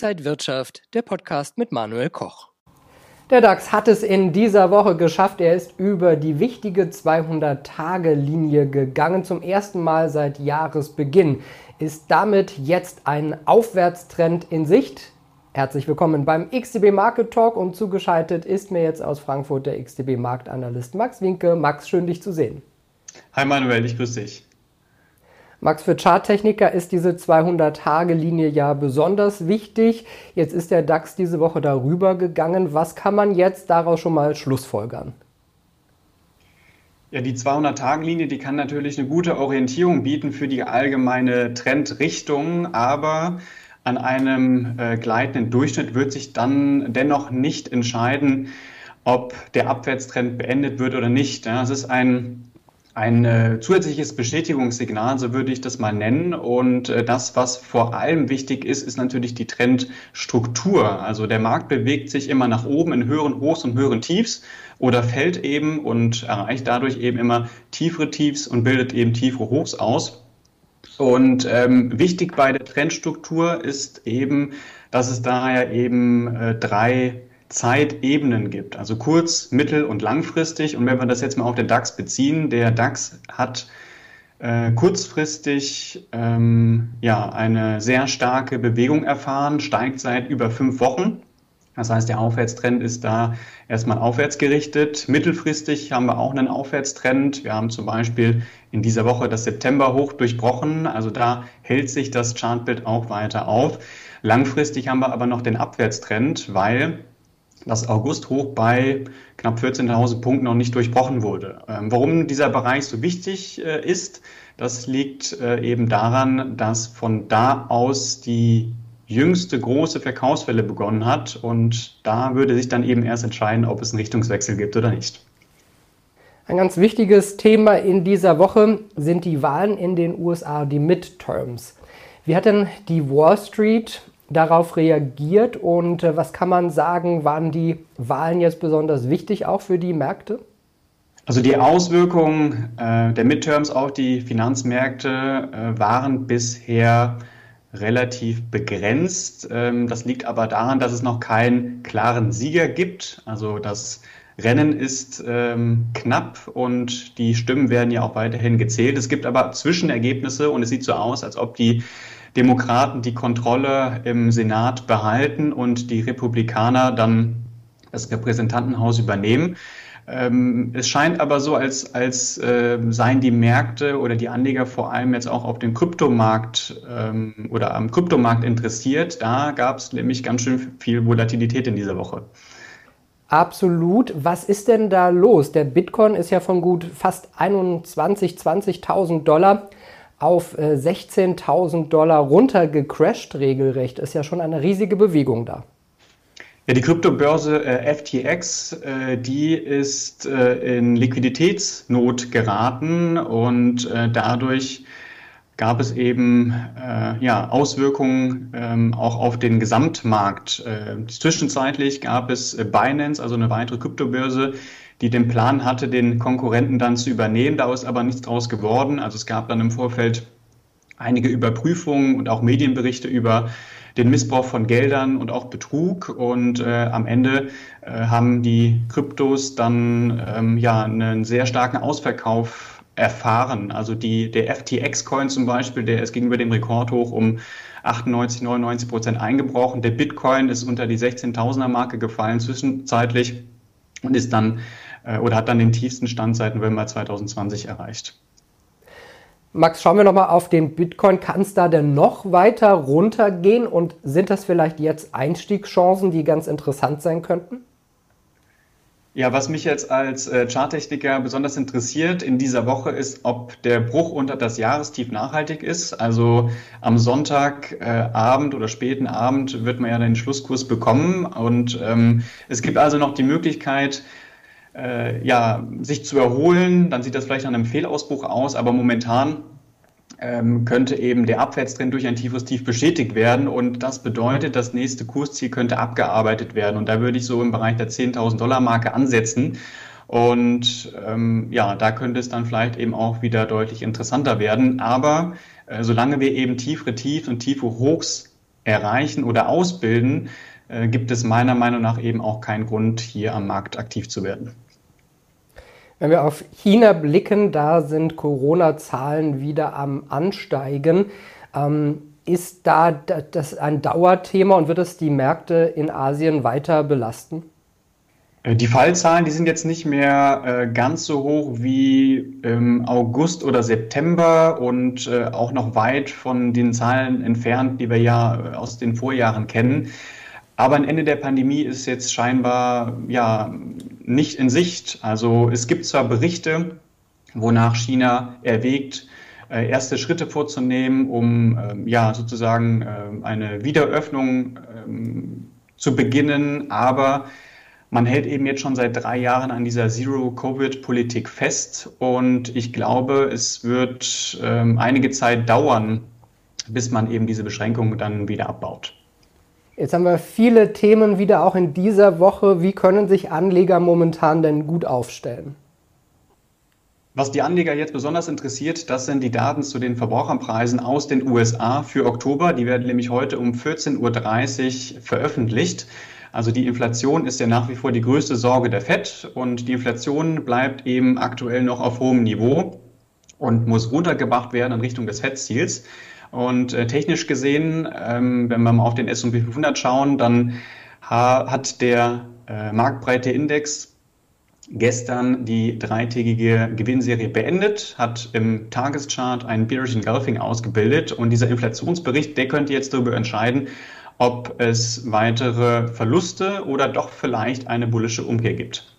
Inside Wirtschaft, der Podcast mit Manuel Koch. Der DAX hat es in dieser Woche geschafft. Er ist über die wichtige 200-Tage-Linie gegangen. Zum ersten Mal seit Jahresbeginn ist damit jetzt ein Aufwärtstrend in Sicht. Herzlich willkommen beim XTB Market Talk und zugeschaltet ist mir jetzt aus Frankfurt der XTB Marktanalyst Max Winke. Max, schön dich zu sehen. Hi Manuel, ich grüße dich. Max, für Charttechniker ist diese 200-Tage-Linie ja besonders wichtig. Jetzt ist der DAX diese Woche darüber gegangen. Was kann man jetzt daraus schon mal schlussfolgern? Ja, die 200-Tage-Linie, die kann natürlich eine gute Orientierung bieten für die allgemeine Trendrichtung, aber an einem äh, gleitenden Durchschnitt wird sich dann dennoch nicht entscheiden, ob der Abwärtstrend beendet wird oder nicht. Ja, es ist ein ein äh, zusätzliches Bestätigungssignal, so würde ich das mal nennen. Und äh, das, was vor allem wichtig ist, ist natürlich die Trendstruktur. Also der Markt bewegt sich immer nach oben in höheren Hochs und höheren Tiefs oder fällt eben und erreicht dadurch eben immer tiefere Tiefs und bildet eben tiefere Hochs aus. Und ähm, wichtig bei der Trendstruktur ist eben, dass es daher eben äh, drei Zeitebenen gibt, also kurz-, mittel- und langfristig. Und wenn wir das jetzt mal auf den DAX beziehen, der DAX hat äh, kurzfristig ähm, ja, eine sehr starke Bewegung erfahren, steigt seit über fünf Wochen. Das heißt, der Aufwärtstrend ist da erstmal aufwärts gerichtet. Mittelfristig haben wir auch einen Aufwärtstrend. Wir haben zum Beispiel in dieser Woche das September-Hoch durchbrochen. Also da hält sich das Chartbild auch weiter auf. Langfristig haben wir aber noch den Abwärtstrend, weil das August-Hoch bei knapp 14.000 Punkten noch nicht durchbrochen wurde. Ähm, warum dieser Bereich so wichtig äh, ist, das liegt äh, eben daran, dass von da aus die jüngste große Verkaufswelle begonnen hat und da würde sich dann eben erst entscheiden, ob es einen Richtungswechsel gibt oder nicht. Ein ganz wichtiges Thema in dieser Woche sind die Wahlen in den USA, die Midterms. Wie hat denn die Wall Street darauf reagiert und äh, was kann man sagen, waren die Wahlen jetzt besonders wichtig auch für die Märkte? Also die Auswirkungen äh, der Midterms auf die Finanzmärkte äh, waren bisher relativ begrenzt. Ähm, das liegt aber daran, dass es noch keinen klaren Sieger gibt. Also das Rennen ist ähm, knapp und die Stimmen werden ja auch weiterhin gezählt. Es gibt aber Zwischenergebnisse und es sieht so aus, als ob die Demokraten die Kontrolle im Senat behalten und die Republikaner dann das Repräsentantenhaus übernehmen. Ähm, es scheint aber so, als, als äh, seien die Märkte oder die Anleger vor allem jetzt auch auf den Kryptomarkt ähm, oder am Kryptomarkt interessiert. Da gab es nämlich ganz schön viel Volatilität in dieser Woche. Absolut. Was ist denn da los? Der Bitcoin ist ja von gut fast 21, 20.000 Dollar auf 16.000 äh, Dollar runtergecrashed regelrecht. Ist ja schon eine riesige Bewegung da. Ja, die Kryptobörse äh, FTX, äh, die ist äh, in Liquiditätsnot geraten und äh, dadurch gab es eben äh, ja, Auswirkungen ähm, auch auf den Gesamtmarkt. zwischenzeitlich gab es Binance, also eine weitere Kryptobörse, die den Plan hatte, den Konkurrenten dann zu übernehmen. Da ist aber nichts draus geworden. Also es gab dann im Vorfeld einige Überprüfungen und auch Medienberichte über den Missbrauch von Geldern und auch Betrug. Und äh, am Ende äh, haben die Kryptos dann ähm, ja einen sehr starken Ausverkauf erfahren. Also die, der FTX-Coin zum Beispiel, der ist gegenüber dem Rekordhoch um 98, 99 Prozent eingebrochen. Der Bitcoin ist unter die 16.000er Marke gefallen zwischenzeitlich und ist dann äh, oder hat dann den tiefsten Stand seit November 2020 erreicht. Max, schauen wir nochmal auf den Bitcoin. Kann es da denn noch weiter runtergehen und sind das vielleicht jetzt Einstiegschancen, die ganz interessant sein könnten? Ja, was mich jetzt als äh, Charttechniker besonders interessiert in dieser Woche ist, ob der Bruch unter das Jahrestief nachhaltig ist. Also am Sonntagabend äh, oder späten Abend wird man ja den Schlusskurs bekommen und ähm, es gibt also noch die Möglichkeit, äh, ja, sich zu erholen. Dann sieht das vielleicht nach einem Fehlausbruch aus, aber momentan ähm, könnte eben der Abwärtstrend durch ein tiefes Tief bestätigt werden. Und das bedeutet, das nächste Kursziel könnte abgearbeitet werden. Und da würde ich so im Bereich der 10.000 Dollar Marke ansetzen. Und ähm, ja, da könnte es dann vielleicht eben auch wieder deutlich interessanter werden. Aber äh, solange wir eben tiefere Tiefs und tiefe Hochs erreichen oder ausbilden, äh, gibt es meiner Meinung nach eben auch keinen Grund, hier am Markt aktiv zu werden. Wenn wir auf China blicken, da sind Corona-Zahlen wieder am Ansteigen. Ähm, ist da das ein Dauerthema und wird es die Märkte in Asien weiter belasten? Äh, die Fallzahlen, die sind jetzt nicht mehr äh, ganz so hoch wie im August oder September und äh, auch noch weit von den Zahlen entfernt, die wir ja äh, aus den Vorjahren kennen. Aber ein Ende der Pandemie ist jetzt scheinbar ja nicht in Sicht. Also es gibt zwar Berichte, wonach China erwägt, äh, erste Schritte vorzunehmen, um ähm, ja sozusagen ähm, eine Wiederöffnung ähm, zu beginnen, aber man hält eben jetzt schon seit drei Jahren an dieser Zero-Covid-Politik fest und ich glaube, es wird einige Zeit dauern, bis man eben diese Beschränkungen dann wieder abbaut. Jetzt haben wir viele Themen wieder auch in dieser Woche. Wie können sich Anleger momentan denn gut aufstellen? Was die Anleger jetzt besonders interessiert, das sind die Daten zu den Verbraucherpreisen aus den USA für Oktober. Die werden nämlich heute um 14.30 Uhr veröffentlicht. Also die Inflation ist ja nach wie vor die größte Sorge der FED und die Inflation bleibt eben aktuell noch auf hohem Niveau und muss runtergebracht werden in Richtung des FED-Ziels. Und äh, technisch gesehen, ähm, wenn wir mal auf den S&P 500 schauen, dann ha hat der äh, marktbreite Index gestern die dreitägige Gewinnserie beendet, hat im Tageschart einen Bearish Engulfing ausgebildet und dieser Inflationsbericht, der könnte jetzt darüber entscheiden, ob es weitere Verluste oder doch vielleicht eine bullische Umkehr gibt.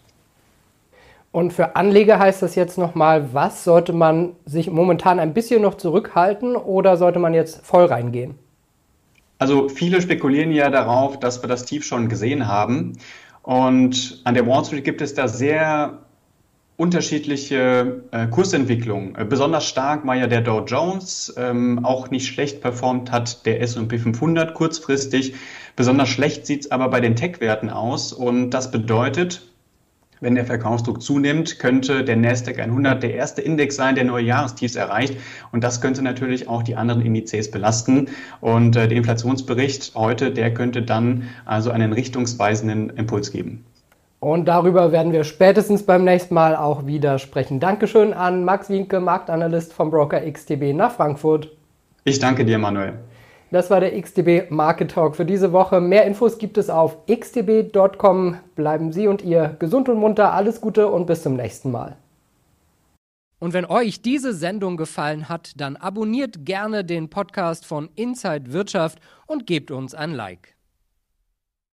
Und für Anleger heißt das jetzt nochmal, was sollte man sich momentan ein bisschen noch zurückhalten oder sollte man jetzt voll reingehen? Also viele spekulieren ja darauf, dass wir das Tief schon gesehen haben. Und an der Wall Street gibt es da sehr unterschiedliche äh, Kursentwicklungen. Äh, besonders stark war ja der Dow Jones, ähm, auch nicht schlecht performt hat der S&P 500 kurzfristig. Besonders schlecht sieht es aber bei den Tech-Werten aus und das bedeutet, wenn der Verkaufsdruck zunimmt, könnte der Nasdaq 100 der erste Index sein, der neue Jahrestiefs erreicht. Und das könnte natürlich auch die anderen Indizes belasten. Und äh, der Inflationsbericht heute, der könnte dann also einen richtungsweisenden Impuls geben. Und darüber werden wir spätestens beim nächsten Mal auch wieder sprechen. Dankeschön an Max Wienke, Marktanalyst vom Broker XTB nach Frankfurt. Ich danke dir, Manuel. Das war der XTB Market Talk für diese Woche. Mehr Infos gibt es auf xtb.com. Bleiben Sie und ihr gesund und munter. Alles Gute und bis zum nächsten Mal. Und wenn euch diese Sendung gefallen hat, dann abonniert gerne den Podcast von Inside Wirtschaft und gebt uns ein Like.